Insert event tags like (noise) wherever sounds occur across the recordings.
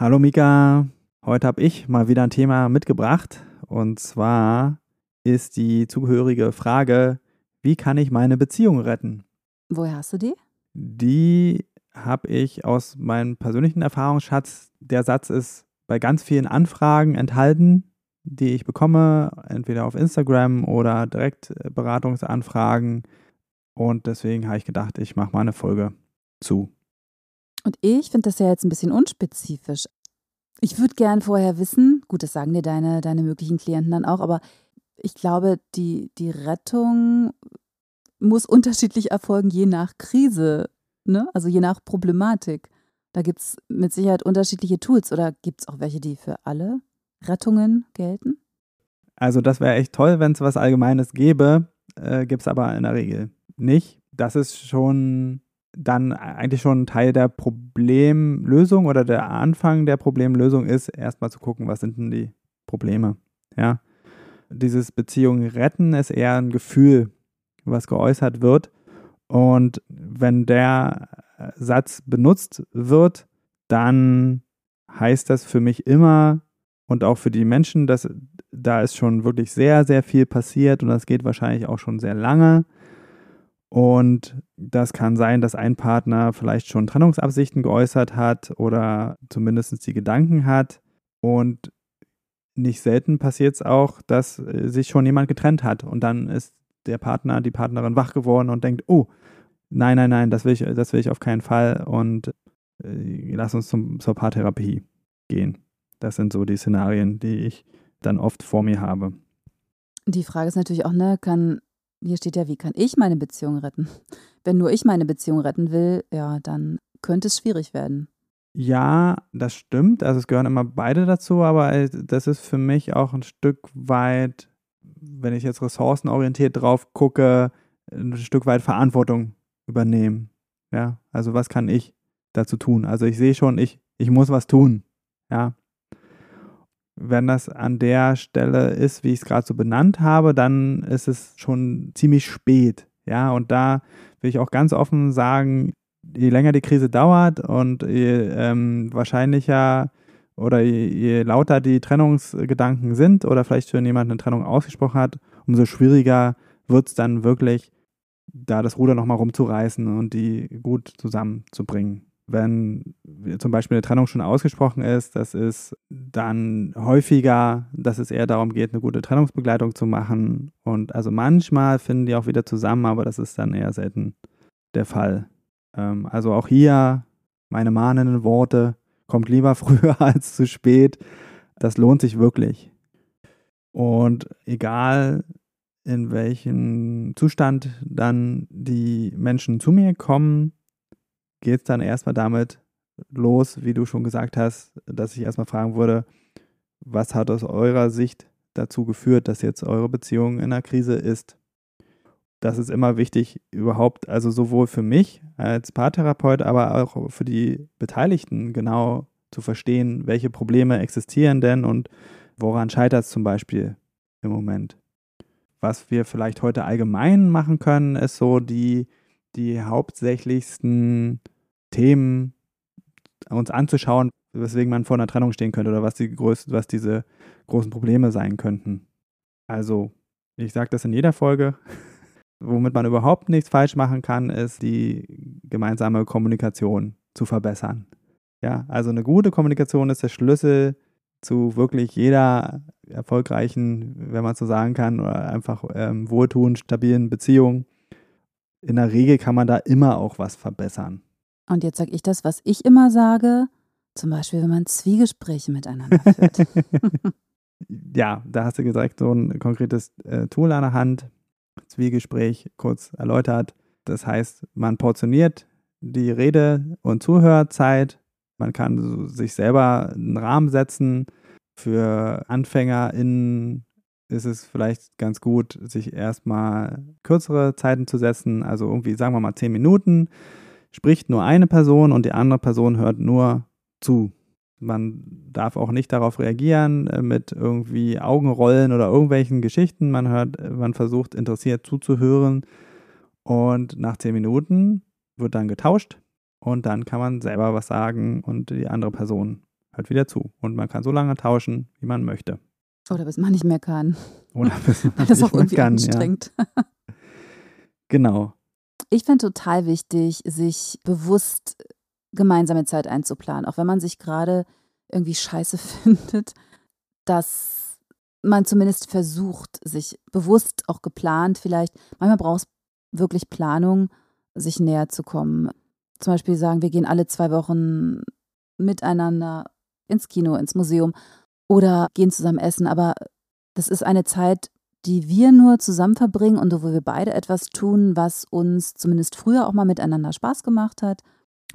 Hallo Mika, heute habe ich mal wieder ein Thema mitgebracht und zwar ist die zugehörige Frage, wie kann ich meine Beziehung retten? Woher hast du die? Die habe ich aus meinem persönlichen Erfahrungsschatz. Der Satz ist bei ganz vielen Anfragen enthalten, die ich bekomme, entweder auf Instagram oder direkt äh, Beratungsanfragen. Und deswegen habe ich gedacht, ich mache mal eine Folge zu. Und ich finde das ja jetzt ein bisschen unspezifisch. Ich würde gern vorher wissen, gut, das sagen dir deine, deine möglichen Klienten dann auch, aber ich glaube, die, die Rettung muss unterschiedlich erfolgen, je nach Krise, ne? also je nach Problematik. Da gibt es mit Sicherheit unterschiedliche Tools oder gibt es auch welche, die für alle Rettungen gelten? Also das wäre echt toll, wenn es was Allgemeines gäbe, äh, gibt es aber in der Regel nicht. Das ist schon dann eigentlich schon Teil der Problemlösung oder der Anfang der Problemlösung ist, erstmal zu gucken, was sind denn die Probleme. Ja. Dieses Beziehung retten ist eher ein Gefühl, was geäußert wird. Und wenn der Satz benutzt wird, dann heißt das für mich immer und auch für die Menschen, dass da ist schon wirklich sehr, sehr viel passiert und das geht wahrscheinlich auch schon sehr lange. Und das kann sein, dass ein Partner vielleicht schon Trennungsabsichten geäußert hat oder zumindest die Gedanken hat. Und nicht selten passiert es auch, dass äh, sich schon jemand getrennt hat. Und dann ist der Partner, die Partnerin wach geworden und denkt, oh, nein, nein, nein, das will ich, das will ich auf keinen Fall. Und äh, lass uns zum, zur Paartherapie gehen. Das sind so die Szenarien, die ich dann oft vor mir habe. Die Frage ist natürlich auch, ne, kann hier steht ja, wie kann ich meine Beziehung retten? Wenn nur ich meine Beziehung retten will, ja, dann könnte es schwierig werden. Ja, das stimmt. Also es gehören immer beide dazu, aber äh, das ist für mich auch ein Stück weit, wenn ich jetzt ressourcenorientiert drauf gucke, ein Stück weit Verantwortung übernehmen. Ja, also was kann ich dazu tun? Also ich sehe schon, ich, ich muss was tun. Ja, wenn das an der Stelle ist, wie ich es gerade so benannt habe, dann ist es schon ziemlich spät. Ja, und da will ich auch ganz offen sagen, je länger die Krise dauert und je ähm, wahrscheinlicher oder je, je, lauter die Trennungsgedanken sind oder vielleicht schon jemand eine Trennung ausgesprochen hat, umso schwieriger wird es dann wirklich, da das Ruder nochmal rumzureißen und die gut zusammenzubringen wenn zum Beispiel eine Trennung schon ausgesprochen ist, das ist dann häufiger, dass es eher darum geht, eine gute Trennungsbegleitung zu machen. Und also manchmal finden die auch wieder zusammen, aber das ist dann eher selten der Fall. Ähm, also auch hier meine mahnenden Worte, kommt lieber (laughs) früher als zu spät. Das lohnt sich wirklich. Und egal in welchem Zustand dann die Menschen zu mir kommen, geht es dann erstmal damit los, wie du schon gesagt hast, dass ich erstmal fragen würde, was hat aus eurer Sicht dazu geführt, dass jetzt eure Beziehung in einer Krise ist? Das ist immer wichtig, überhaupt, also sowohl für mich als Paartherapeut, aber auch für die Beteiligten genau zu verstehen, welche Probleme existieren denn und woran scheitert es zum Beispiel im Moment. Was wir vielleicht heute allgemein machen können, ist so die die hauptsächlichsten Themen uns anzuschauen, weswegen man vor einer Trennung stehen könnte oder was, die größten, was diese großen Probleme sein könnten. Also, ich sage das in jeder Folge. (laughs) Womit man überhaupt nichts falsch machen kann, ist die gemeinsame Kommunikation zu verbessern. Ja, also eine gute Kommunikation ist der Schlüssel zu wirklich jeder erfolgreichen, wenn man so sagen kann, oder einfach ähm, wohltuend, stabilen Beziehung in der Regel kann man da immer auch was verbessern. Und jetzt sage ich das, was ich immer sage, zum Beispiel, wenn man Zwiegespräche miteinander führt. (laughs) (laughs) ja, da hast du direkt so ein konkretes äh, Tool an der Hand. Zwiegespräch kurz erläutert. Das heißt, man portioniert die Rede- und Zuhörzeit Man kann sich selber einen Rahmen setzen. Für AnfängerInnen ist es vielleicht ganz gut, sich erstmal kürzere Zeiten zu setzen. Also irgendwie, sagen wir mal, zehn Minuten, spricht nur eine Person und die andere Person hört nur zu. Man darf auch nicht darauf reagieren äh, mit irgendwie Augenrollen oder irgendwelchen Geschichten. Man hört, man versucht interessiert zuzuhören und nach zehn Minuten wird dann getauscht und dann kann man selber was sagen und die andere Person hört wieder zu. Und man kann so lange tauschen, wie man möchte. Oder bis man nicht mehr kann. Oder (laughs) bis man das ist nicht auch irgendwie mehr kann. anstrengend. Ja. Genau. Ich finde total wichtig, sich bewusst gemeinsame Zeit einzuplanen, auch wenn man sich gerade irgendwie scheiße (laughs) findet, dass man zumindest versucht, sich bewusst auch geplant vielleicht, manchmal braucht es wirklich Planung, sich näher zu kommen. Zum Beispiel sagen, wir gehen alle zwei Wochen miteinander ins Kino, ins Museum oder gehen zusammen essen. Aber das ist eine Zeit, die wir nur zusammen verbringen und wo wir beide etwas tun, was uns zumindest früher auch mal miteinander Spaß gemacht hat.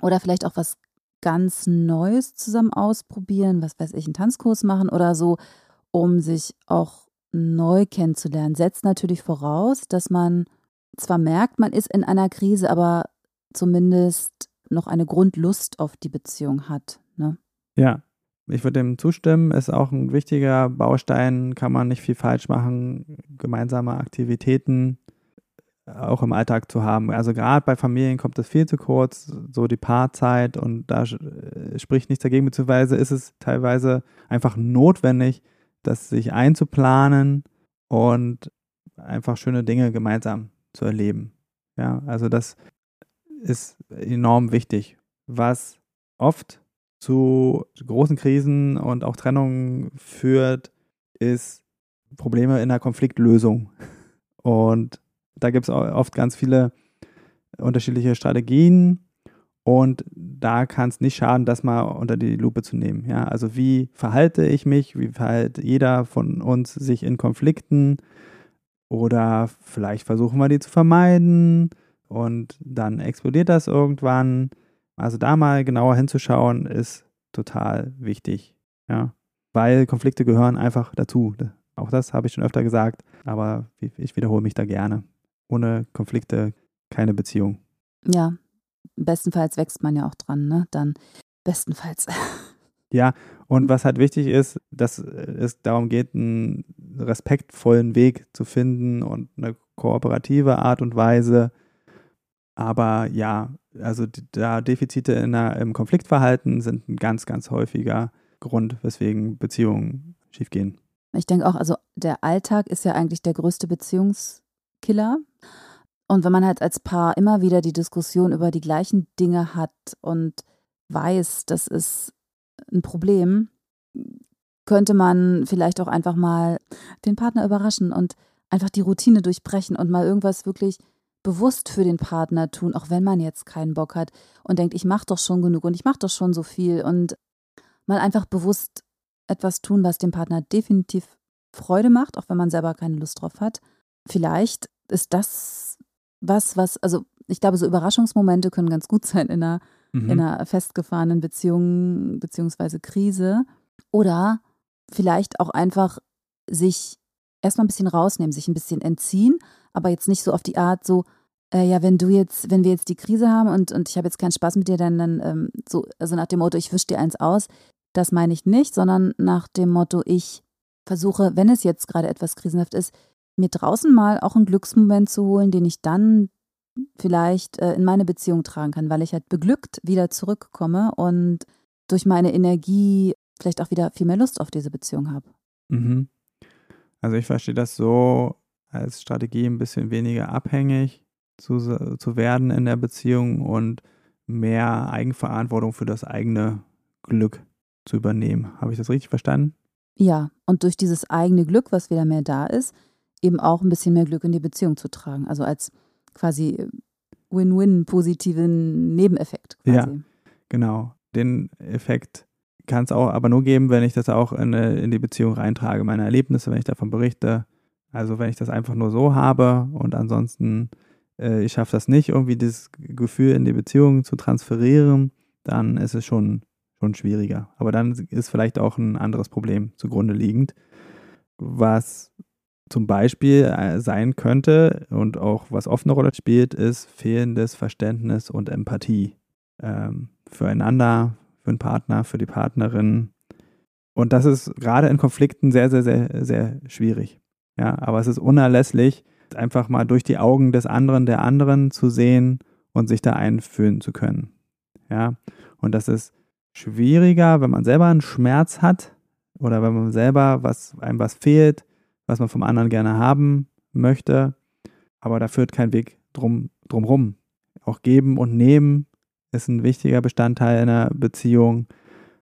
Oder vielleicht auch was ganz Neues zusammen ausprobieren, was weiß ich, einen Tanzkurs machen oder so, um sich auch neu kennenzulernen. Setzt natürlich voraus, dass man zwar merkt, man ist in einer Krise, aber zumindest noch eine Grundlust auf die Beziehung hat. Ne? Ja, ich würde dem zustimmen. Ist auch ein wichtiger Baustein, kann man nicht viel falsch machen. Gemeinsame Aktivitäten auch im Alltag zu haben. Also gerade bei Familien kommt das viel zu kurz, so die Paarzeit und da äh, spricht nichts dagegen, beziehungsweise ist es teilweise einfach notwendig, das sich einzuplanen und einfach schöne Dinge gemeinsam zu erleben. Ja, also das ist enorm wichtig. Was oft zu großen Krisen und auch Trennungen führt, ist Probleme in der Konfliktlösung. (laughs) Und da gibt es oft ganz viele unterschiedliche Strategien. Und da kann es nicht schaden, das mal unter die Lupe zu nehmen. Ja, also wie verhalte ich mich? Wie verhält jeder von uns sich in Konflikten? Oder vielleicht versuchen wir die zu vermeiden und dann explodiert das irgendwann. Also da mal genauer hinzuschauen, ist total wichtig. Ja, weil Konflikte gehören einfach dazu. Auch das habe ich schon öfter gesagt, aber ich wiederhole mich da gerne. Ohne Konflikte keine Beziehung. Ja, bestenfalls wächst man ja auch dran, ne? Dann bestenfalls. (laughs) Ja, und was halt wichtig ist, dass es darum geht, einen respektvollen Weg zu finden und eine kooperative Art und Weise. Aber ja, also da Defizite in der, im Konfliktverhalten sind ein ganz, ganz häufiger Grund, weswegen Beziehungen schiefgehen. Ich denke auch, also der Alltag ist ja eigentlich der größte Beziehungskiller. Und wenn man halt als Paar immer wieder die Diskussion über die gleichen Dinge hat und weiß, das ist ein Problem, könnte man vielleicht auch einfach mal den Partner überraschen und einfach die Routine durchbrechen und mal irgendwas wirklich bewusst für den Partner tun, auch wenn man jetzt keinen Bock hat und denkt, ich mache doch schon genug und ich mache doch schon so viel und mal einfach bewusst etwas tun, was dem Partner definitiv Freude macht, auch wenn man selber keine Lust drauf hat. Vielleicht ist das was, was, also ich glaube, so Überraschungsmomente können ganz gut sein in einer, mhm. in einer festgefahrenen Beziehung beziehungsweise Krise. Oder vielleicht auch einfach sich erstmal ein bisschen rausnehmen, sich ein bisschen entziehen, aber jetzt nicht so auf die Art so, äh, ja, wenn du jetzt, wenn wir jetzt die Krise haben und, und ich habe jetzt keinen Spaß mit dir, dann, dann ähm, so, also nach dem Motto, ich wisch dir eins aus, das meine ich nicht, sondern nach dem Motto, ich versuche, wenn es jetzt gerade etwas krisenhaft ist, mir draußen mal auch einen Glücksmoment zu holen, den ich dann vielleicht äh, in meine Beziehung tragen kann, weil ich halt beglückt wieder zurückkomme und durch meine Energie vielleicht auch wieder viel mehr Lust auf diese Beziehung habe. Mhm. Also ich verstehe das so als Strategie ein bisschen weniger abhängig zu, zu werden in der Beziehung und mehr Eigenverantwortung für das eigene Glück zu übernehmen. Habe ich das richtig verstanden? Ja, und durch dieses eigene Glück, was wieder mehr da ist, eben auch ein bisschen mehr Glück in die Beziehung zu tragen. Also als quasi Win-Win positiven Nebeneffekt. Quasi. Ja, genau. Den Effekt kann es auch aber nur geben, wenn ich das auch in, in die Beziehung reintrage, meine Erlebnisse, wenn ich davon berichte. Also wenn ich das einfach nur so habe und ansonsten äh, ich schaffe das nicht, irgendwie dieses Gefühl in die Beziehung zu transferieren, dann ist es schon, schon schwieriger. Aber dann ist vielleicht auch ein anderes Problem zugrunde liegend, was zum Beispiel äh, sein könnte und auch was oft eine Rolle spielt, ist fehlendes Verständnis und Empathie ähm, füreinander, für den Partner, für die Partnerin. Und das ist gerade in Konflikten sehr, sehr, sehr, sehr schwierig. Ja, aber es ist unerlässlich, einfach mal durch die Augen des anderen, der anderen zu sehen und sich da einfühlen zu können. Ja, und das ist schwieriger, wenn man selber einen Schmerz hat oder wenn man selber was, einem was fehlt, was man vom anderen gerne haben möchte. Aber da führt kein Weg drum, drum rum. Auch geben und nehmen ist ein wichtiger Bestandteil einer Beziehung.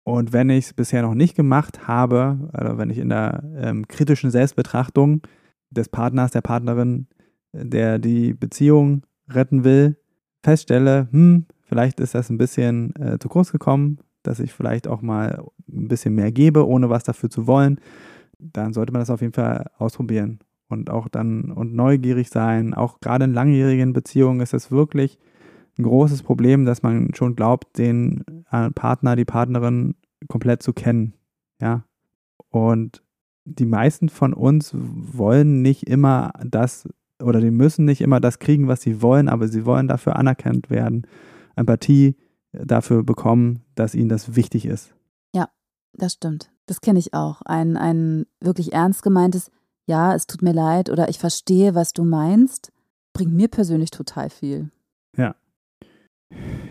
Und wenn ich es bisher noch nicht gemacht habe, also wenn ich in der ähm, kritischen Selbstbetrachtung des Partners, der Partnerin, der die Beziehung retten will, feststelle, hm, vielleicht ist das ein bisschen äh, zu kurz gekommen, dass ich vielleicht auch mal ein bisschen mehr gebe, ohne was dafür zu wollen, dann sollte man das auf jeden Fall ausprobieren und auch dann und neugierig sein. Auch gerade in langjährigen Beziehungen ist es wirklich ein großes Problem, dass man schon glaubt, den äh, Partner, die Partnerin komplett zu kennen. Ja. Und die meisten von uns wollen nicht immer das oder die müssen nicht immer das kriegen, was sie wollen, aber sie wollen dafür anerkannt werden, Empathie dafür bekommen, dass ihnen das wichtig ist. Ja, das stimmt. Das kenne ich auch. Ein, ein wirklich ernst gemeintes, ja, es tut mir leid oder ich verstehe, was du meinst, bringt mir persönlich total viel. Ja.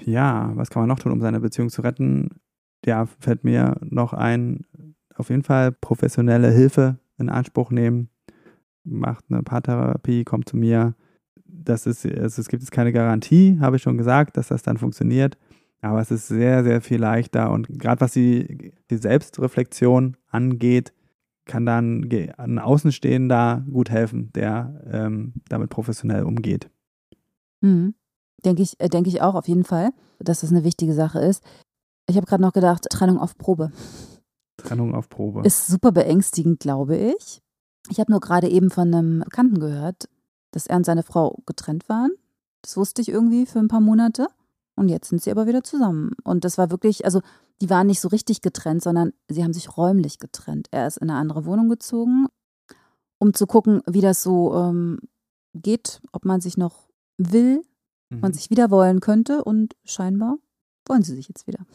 Ja, was kann man noch tun, um seine Beziehung zu retten? Ja, fällt mir noch ein, auf jeden Fall professionelle Hilfe in Anspruch nehmen. Macht eine Paartherapie, kommt zu mir. Das ist, es gibt jetzt keine Garantie, habe ich schon gesagt, dass das dann funktioniert. Aber es ist sehr, sehr viel leichter und gerade was die, die Selbstreflexion angeht, kann dann ein Außenstehender gut helfen, der ähm, damit professionell umgeht. Mhm. Denke ich, äh, denke ich auch auf jeden Fall, dass das eine wichtige Sache ist. Ich habe gerade noch gedacht, Trennung auf Probe. Trennung auf Probe. Ist super beängstigend, glaube ich. Ich habe nur gerade eben von einem Bekannten gehört, dass er und seine Frau getrennt waren. Das wusste ich irgendwie für ein paar Monate. Und jetzt sind sie aber wieder zusammen. Und das war wirklich, also die waren nicht so richtig getrennt, sondern sie haben sich räumlich getrennt. Er ist in eine andere Wohnung gezogen, um zu gucken, wie das so ähm, geht, ob man sich noch will, mhm. man sich wieder wollen könnte. Und scheinbar wollen sie sich jetzt wieder.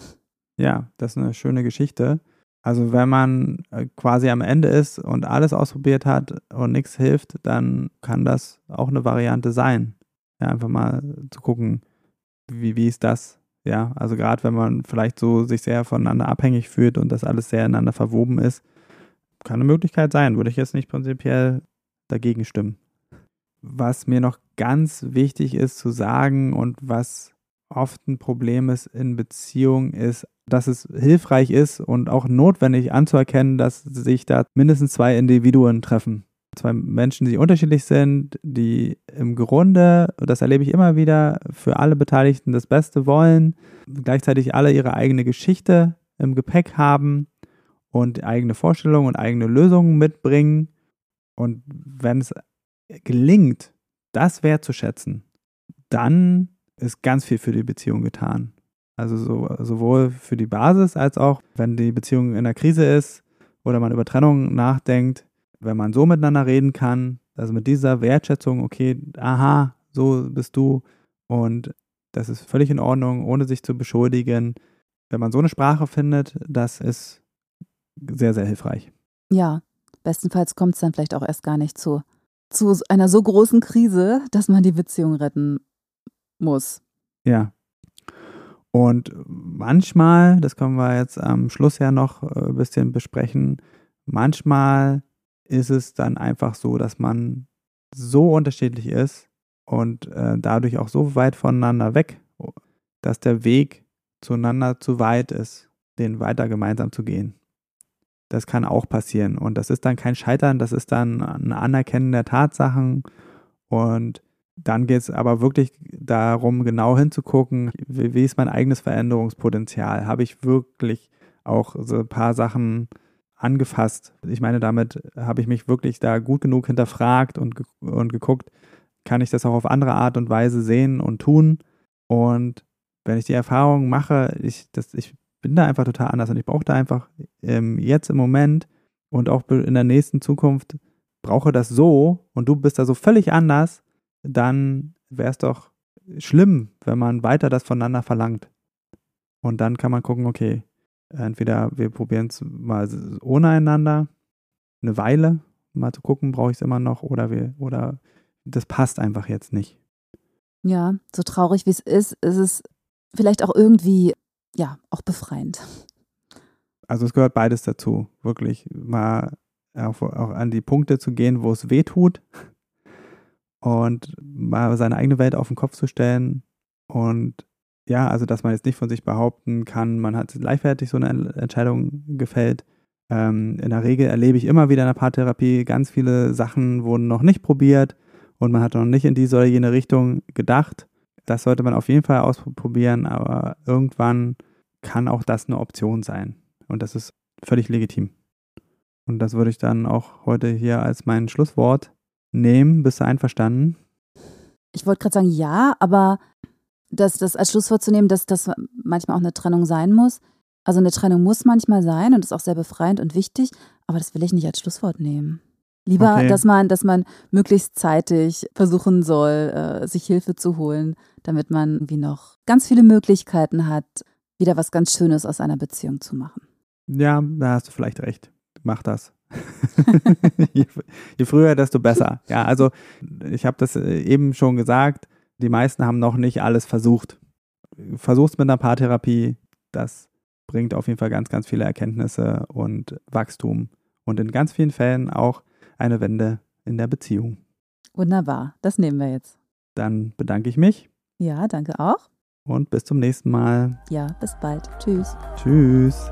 Ja, das ist eine schöne Geschichte. Also wenn man äh, quasi am Ende ist und alles ausprobiert hat und nichts hilft, dann kann das auch eine Variante sein. Ja, einfach mal zu gucken, wie, wie ist das? Ja, also gerade wenn man vielleicht so sich sehr voneinander abhängig fühlt und das alles sehr ineinander verwoben ist, kann eine Möglichkeit sein. Würde ich jetzt nicht prinzipiell dagegen stimmen. Was mir noch ganz wichtig ist zu sagen und was oft ein Problem ist in Beziehungen, ist, dass es hilfreich ist und auch notwendig anzuerkennen, dass sich da mindestens zwei Individuen treffen zwei Menschen, die unterschiedlich sind, die im Grunde, das erlebe ich immer wieder, für alle Beteiligten das Beste wollen, gleichzeitig alle ihre eigene Geschichte im Gepäck haben und eigene Vorstellungen und eigene Lösungen mitbringen. Und wenn es gelingt, das wertzuschätzen, dann ist ganz viel für die Beziehung getan. Also so, sowohl für die Basis als auch, wenn die Beziehung in der Krise ist oder man über Trennung nachdenkt, wenn man so miteinander reden kann, also mit dieser Wertschätzung, okay, aha, so bist du und das ist völlig in Ordnung, ohne sich zu beschuldigen. Wenn man so eine Sprache findet, das ist sehr, sehr hilfreich. Ja, bestenfalls kommt es dann vielleicht auch erst gar nicht zu, zu einer so großen Krise, dass man die Beziehung retten muss. Ja. Und manchmal, das können wir jetzt am Schluss ja noch äh, ein bisschen besprechen, manchmal ist es dann einfach so, dass man so unterschiedlich ist und äh, dadurch auch so weit voneinander weg, dass der Weg zueinander zu weit ist, den weiter gemeinsam zu gehen. Das kann auch passieren. Und das ist dann kein Scheitern, das ist dann ein Anerkennen der Tatsachen. Und dann geht es aber wirklich darum, genau hinzugucken, wie, wie ist mein eigenes Veränderungspotenzial? Habe ich wirklich auch so ein paar Sachen angefasst. Ich meine, damit habe ich mich wirklich da gut genug hinterfragt und, und geguckt, kann ich das auch auf andere Art und Weise sehen und tun. Und wenn ich die Erfahrung mache, ich, das, ich bin da einfach total anders und ich brauche da einfach ähm, jetzt im Moment und auch in der nächsten Zukunft brauche das so und du bist da so völlig anders, dann wäre es doch schlimm, wenn man weiter das voneinander verlangt. Und dann kann man gucken, okay, entweder wir probieren es mal ohne einander, eine Weile, mal zu gucken, brauche ich es immer noch, oder wir, oder das passt einfach jetzt nicht. Ja, so traurig wie es ist, ist es vielleicht auch irgendwie, ja, auch befreiend. Also es gehört beides dazu, wirklich mal auch, auch an die Punkte zu gehen, wo es weh tut und mal seine eigene Welt auf den Kopf zu stellen und ja, also dass man jetzt nicht von sich behaupten kann, man hat leichtfertig so eine Entscheidung gefällt. Ähm, in der Regel erlebe ich immer wieder in der Paartherapie, ganz viele Sachen wurden noch nicht probiert und man hat noch nicht in diese oder jene Richtung gedacht. Das sollte man auf jeden Fall ausprobieren, aber irgendwann kann auch das eine Option sein. Und das ist völlig legitim. Und das würde ich dann auch heute hier als mein Schlusswort nehmen. Bist du einverstanden? Ich wollte gerade sagen, ja, aber das, das als Schlusswort zu nehmen, dass das manchmal auch eine Trennung sein muss. Also eine Trennung muss manchmal sein und ist auch sehr befreiend und wichtig, aber das will ich nicht als Schlusswort nehmen. Lieber, okay. dass man, dass man möglichst zeitig versuchen soll, äh, sich Hilfe zu holen, damit man wie noch ganz viele Möglichkeiten hat, wieder was ganz Schönes aus einer Beziehung zu machen. Ja, da hast du vielleicht recht. Mach das. (laughs) je, je, früher, desto besser. Ja, also ich habe das äh, eben schon gesagt. Die meisten haben noch nicht alles versucht. Versuch's mit einer Paartherapie. Das bringt auf jeden Fall ganz, ganz viele Erkenntnisse und Wachstum und in ganz vielen Fällen auch eine Wende in der Beziehung. Wunderbar, das nehmen wir jetzt. Dann bedanke ich mich. Ja, danke auch. Und bis zum nächsten Mal. Ja, bis bald. Tschüss. Tschüss.